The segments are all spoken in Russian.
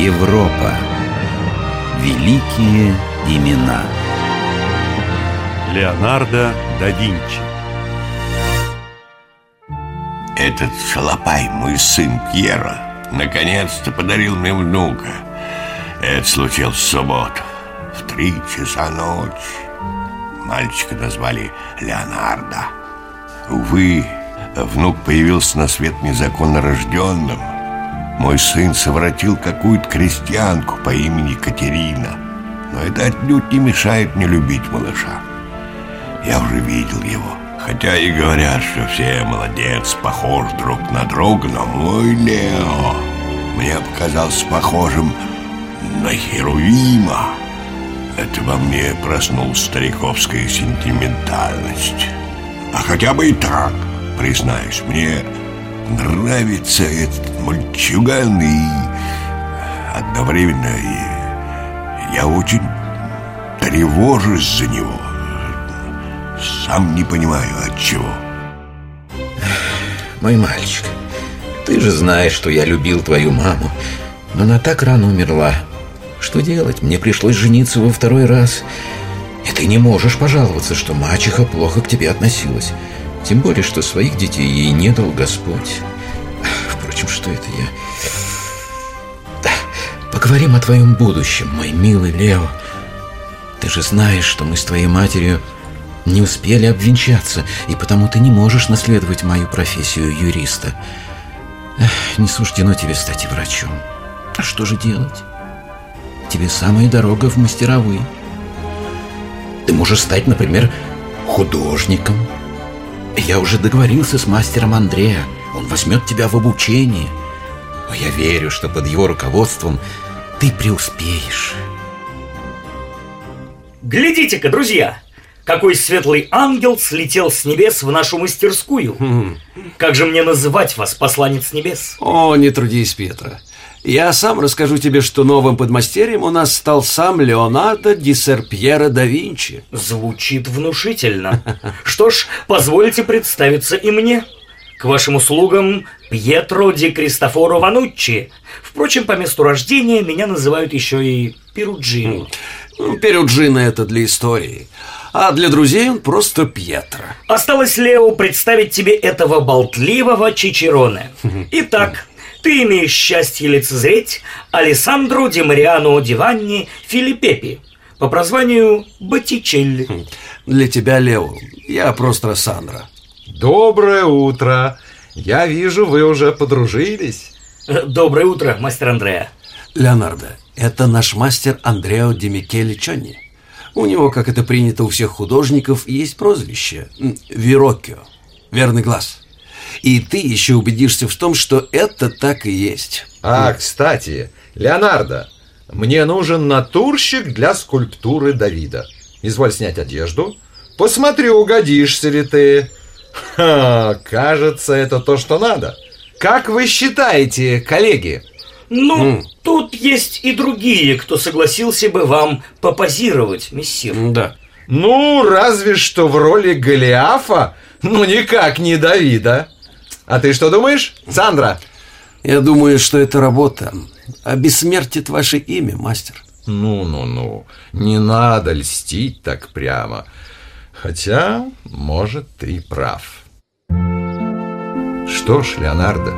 Европа. Великие имена. Леонардо да Винчи. Этот шалопай, мой сын Пьера, наконец-то подарил мне внука. Это случилось в субботу, в три часа ночи. Мальчика назвали Леонардо. Увы, внук появился на свет незаконно рожденным. Мой сын совратил какую-то крестьянку по имени Катерина. Но это отнюдь не мешает мне любить малыша. Я уже видел его. Хотя и говорят, что все молодец, похож друг на друга, но мой Лео мне показался похожим на Херувима. Это во мне проснулась стариковская сентиментальность. А хотя бы и так, признаюсь, мне нравится этот мальчуган и одновременно и я очень тревожусь за него. Сам не понимаю, от чего. Мой мальчик, ты же знаешь, что я любил твою маму, но она так рано умерла. Что делать? Мне пришлось жениться во второй раз. И ты не можешь пожаловаться, что мачеха плохо к тебе относилась. Тем более, что своих детей ей не дал Господь. Впрочем, что это я? Да, поговорим о твоем будущем, мой милый Лео. Ты же знаешь, что мы с твоей матерью не успели обвенчаться, и потому ты не можешь наследовать мою профессию юриста. Не суждено тебе стать врачом. А что же делать? Тебе самая дорога в мастеровые. Ты можешь стать, например, художником. Я уже договорился с мастером Андрея. Он возьмет тебя в обучение. Но я верю, что под его руководством ты преуспеешь. Глядите-ка, друзья! Какой светлый ангел слетел с небес в нашу мастерскую. Как же мне называть вас, посланец небес? О, не трудись, Петра. Я сам расскажу тебе, что новым подмастерьем у нас стал сам Леонардо ди Серпьеро да Винчи. Звучит внушительно. Что ж, позвольте представиться и мне. К вашим услугам Пьетро ди Кристофоро Вануччи. Впрочем, по месту рождения меня называют еще и Перуджино. Перуджино это для истории. А для друзей он просто Пьетро. Осталось, Лео, представить тебе этого болтливого Чичероне. Итак, ты имеешь счастье лицезреть Алессандро Ди Мариано Диванни Филиппепи по прозванию Боттичелли. Для тебя, Лео, я просто Сандра. Доброе утро. Я вижу, вы уже подружились. Доброе утро, мастер Андреа. Леонардо, это наш мастер Андрео Ди Микеле Чонни. У него, как это принято у всех художников, есть прозвище Вероккио, верный глаз. И ты еще убедишься в том, что это так и есть. А, кстати, Леонардо, мне нужен натурщик для скульптуры Давида. Изволь снять одежду. Посмотри, угодишься ли ты. Ха, кажется, это то, что надо. Как вы считаете, коллеги? Ну, тут есть и другие, кто согласился бы вам попозировать, мессир. Да. Ну, разве что в роли Голиафа, ну никак не Давида. А ты что думаешь, Сандра? Я думаю, что это работа обессмертит ваше имя, мастер. Ну-ну-ну, не надо льстить так прямо. Хотя, может, ты и прав. Что ж, Леонардо,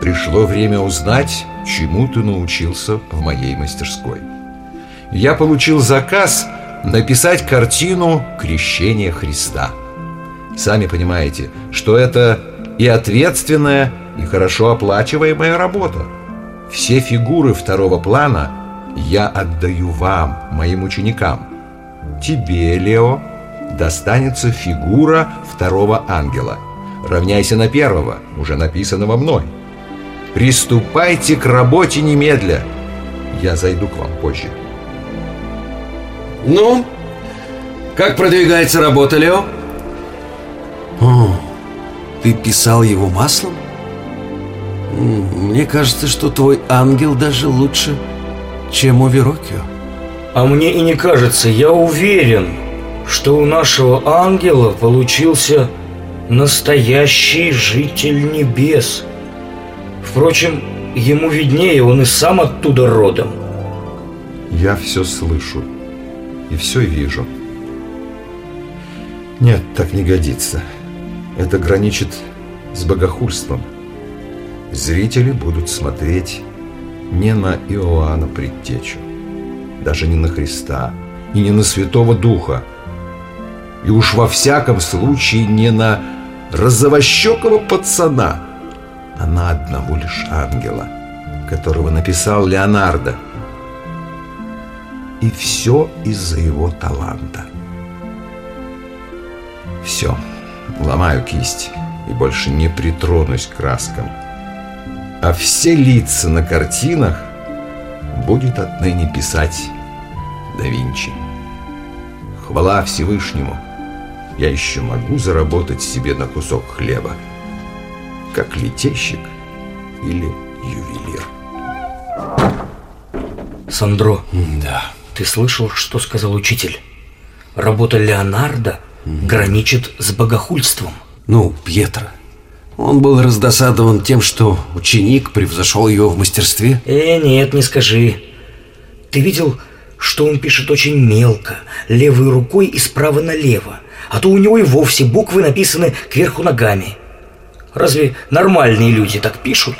пришло время узнать, чему ты научился в моей мастерской. Я получил заказ написать картину «Крещение Христа». Сами понимаете, что это и ответственная, и хорошо оплачиваемая работа. Все фигуры второго плана я отдаю вам, моим ученикам. Тебе, Лео, достанется фигура второго ангела. Равняйся на первого, уже написанного мной. Приступайте к работе немедля. Я зайду к вам позже. Ну, как продвигается работа, Лео? О, ты писал его маслом? Мне кажется, что твой ангел даже лучше, чем у Верокио. А мне и не кажется, я уверен, что у нашего ангела получился настоящий житель небес. Впрочем, Ему виднее, он и сам оттуда родом. Я все слышу и все вижу. Нет, так не годится. Это граничит с богохульством. Зрители будут смотреть не на Иоанна Предтечу, даже не на Христа и не на Святого Духа, и уж во всяком случае не на розовощекого пацана, а на одного лишь ангела, которого написал Леонардо. И все из-за его таланта. Все, ломаю кисть и больше не притронусь к краскам. А все лица на картинах будет отныне писать да Винчи. Хвала Всевышнему, я еще могу заработать себе на кусок хлеба, как летейщик или ювелир. Сандро, Да. ты слышал, что сказал учитель? Работа Леонардо граничит с богохульством. Ну, Пьетро. Он был раздосадован тем, что ученик превзошел его в мастерстве. Э, нет, не скажи. Ты видел, что он пишет очень мелко, левой рукой и справа налево, а то у него и вовсе буквы написаны кверху ногами. Разве нормальные люди так пишут?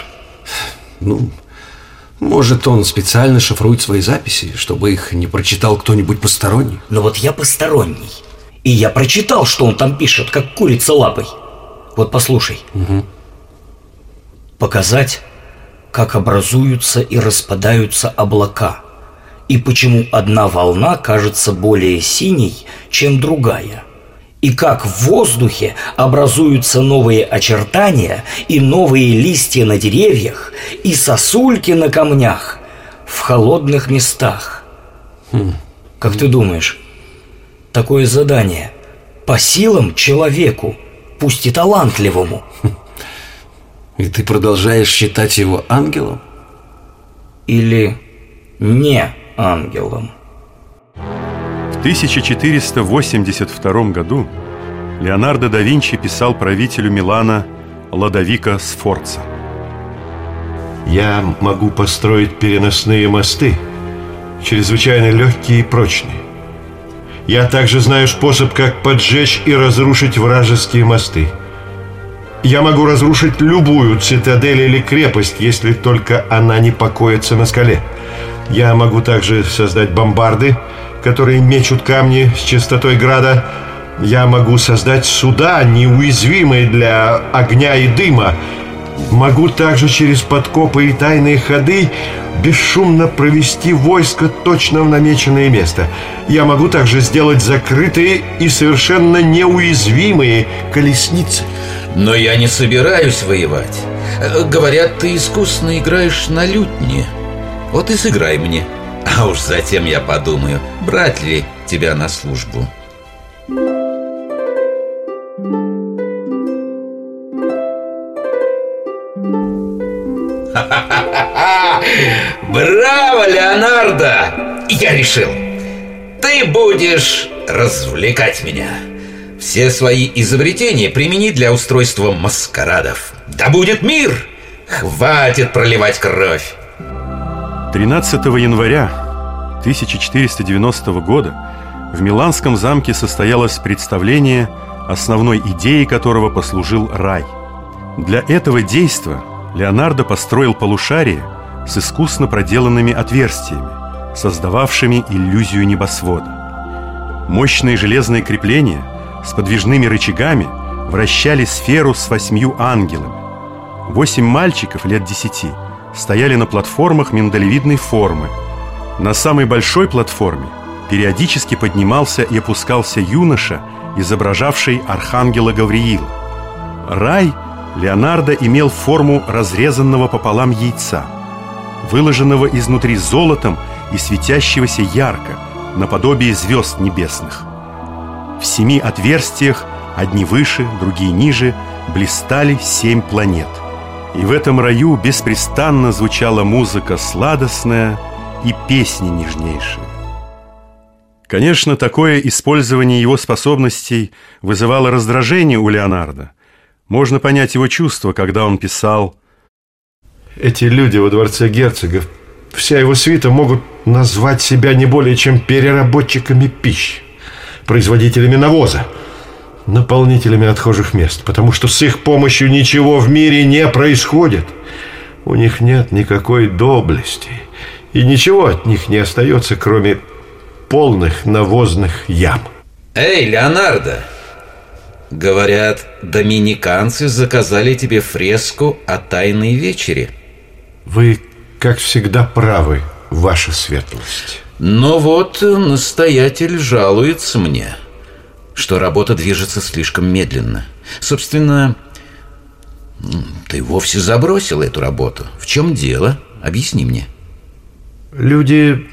Ну, может, он специально шифрует свои записи, чтобы их не прочитал кто-нибудь посторонний? Но вот я посторонний. И я прочитал, что он там пишет, как курица лапой. Вот послушай. Показать, как образуются и распадаются облака. И почему одна волна кажется более синей, чем другая. И как в воздухе образуются новые очертания и новые листья на деревьях и сосульки на камнях в холодных местах. Как ты думаешь, такое задание по силам человеку, пусть и талантливому? И ты продолжаешь считать его ангелом? Или не ангелом? В 1482 году Леонардо да Винчи писал правителю Милана Ладовика Сфорца. Я могу построить переносные мосты, чрезвычайно легкие и прочные. Я также знаю способ, как поджечь и разрушить вражеские мосты. Я могу разрушить любую цитадель или крепость, если только она не покоится на скале. Я могу также создать бомбарды, которые мечут камни с частотой града. Я могу создать суда, неуязвимые для огня и дыма. Могу также через подкопы и тайные ходы бесшумно провести войско точно в намеченное место. Я могу также сделать закрытые и совершенно неуязвимые колесницы. Но я не собираюсь воевать. Говорят, ты искусно играешь на лютне. Вот и сыграй мне. А уж затем я подумаю, брать ли тебя на службу. Браво, Леонардо! Я решил. Ты будешь развлекать меня. Все свои изобретения примени для устройства маскарадов. Да будет мир! Хватит проливать кровь. 13 января 1490 года в Миланском замке состоялось представление, основной идеей которого послужил рай. Для этого действа Леонардо построил полушарие с искусно проделанными отверстиями, создававшими иллюзию небосвода. Мощные железные крепления с подвижными рычагами вращали сферу с восьмью ангелами. Восемь мальчиков лет десяти стояли на платформах миндалевидной формы. На самой большой платформе периодически поднимался и опускался юноша, изображавший архангела Гавриила. Рай Леонардо имел форму разрезанного пополам яйца, выложенного изнутри золотом и светящегося ярко, наподобие звезд небесных. В семи отверстиях, одни выше, другие ниже, блистали семь планет. И в этом раю беспрестанно звучала музыка сладостная и песни нежнейшие. Конечно, такое использование его способностей вызывало раздражение у Леонардо. Можно понять его чувства, когда он писал Эти люди во дворце герцогов, вся его свита могут назвать себя не более чем переработчиками пищи, производителями навоза, наполнителями отхожих мест, потому что с их помощью ничего в мире не происходит. У них нет никакой доблести, и ничего от них не остается, кроме полных навозных ям. Эй, Леонардо! Говорят, доминиканцы заказали тебе фреску о тайной вечере. Вы, как всегда, правы, ваша светлость. Но вот настоятель жалуется мне, что работа движется слишком медленно. Собственно, ты вовсе забросил эту работу. В чем дело? Объясни мне. Люди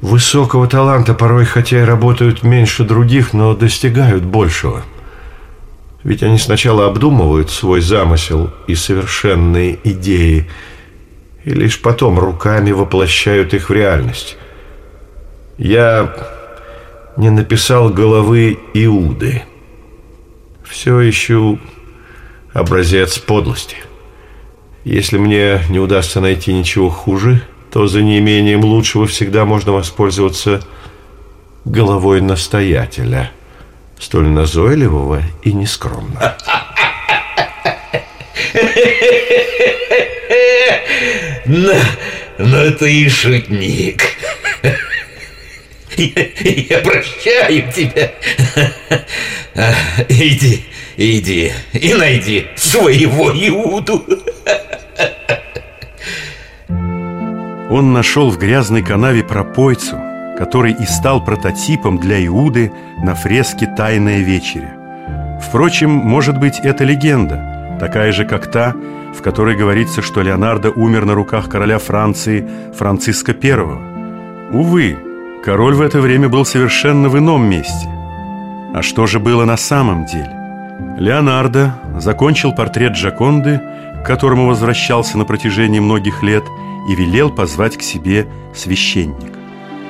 высокого таланта порой хотя и работают меньше других, но достигают большего. Ведь они сначала обдумывают свой замысел и совершенные идеи, и лишь потом руками воплощают их в реальность. Я не написал головы Иуды. Все ищу образец подлости. Если мне не удастся найти ничего хуже, то за неимением лучшего всегда можно воспользоваться головой настоятеля, столь назойливого и нескромного. Но, но ты и шутник. Я, я прощаю тебя. Иди, иди и найди своего Иуду. Он нашел в грязной канаве пропойцу, который и стал прототипом для Иуды на фреске «Тайная вечеря». Впрочем, может быть, это легенда, такая же, как та, в которой говорится, что Леонардо умер на руках короля Франции Франциска I. Увы, король в это время был совершенно в ином месте. А что же было на самом деле? Леонардо закончил портрет Джаконды, к которому возвращался на протяжении многих лет, и велел позвать к себе священника.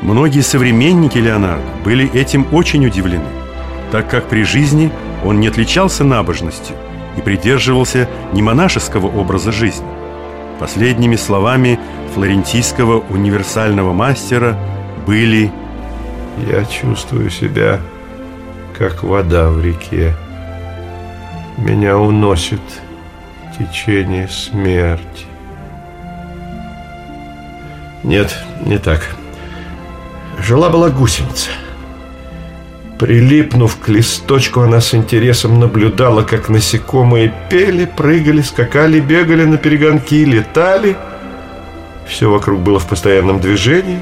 Многие современники Леонардо были этим очень удивлены, так как при жизни он не отличался набожностью и придерживался не монашеского образа жизни. Последними словами флорентийского универсального мастера были Я чувствую себя, как вода в реке. Меня уносит течение смерти. Нет, не так. Жила-была гусеница. Прилипнув к листочку, она с интересом наблюдала, как насекомые пели, прыгали, скакали, бегали на перегонки, летали. Все вокруг было в постоянном движении,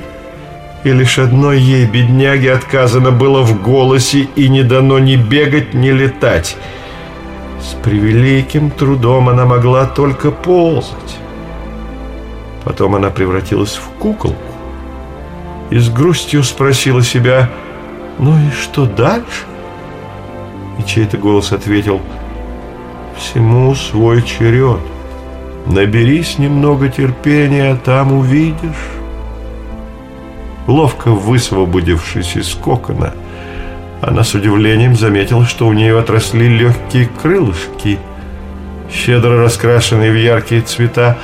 и лишь одной ей, бедняге, отказано было в голосе и не дано ни бегать, ни летать. С превеликим трудом она могла только ползать. Потом она превратилась в куколку и с грустью спросила себя, «Ну и что дальше?» И чей-то голос ответил, «Всему свой черед. Наберись немного терпения, там увидишь». Ловко высвободившись из кокона, она с удивлением заметила, что у нее отросли легкие крылышки, щедро раскрашенные в яркие цвета,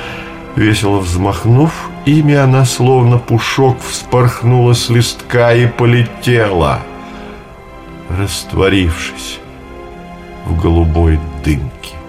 Весело взмахнув ими, она словно пушок вспорхнула с листка и полетела, растворившись в голубой дымке.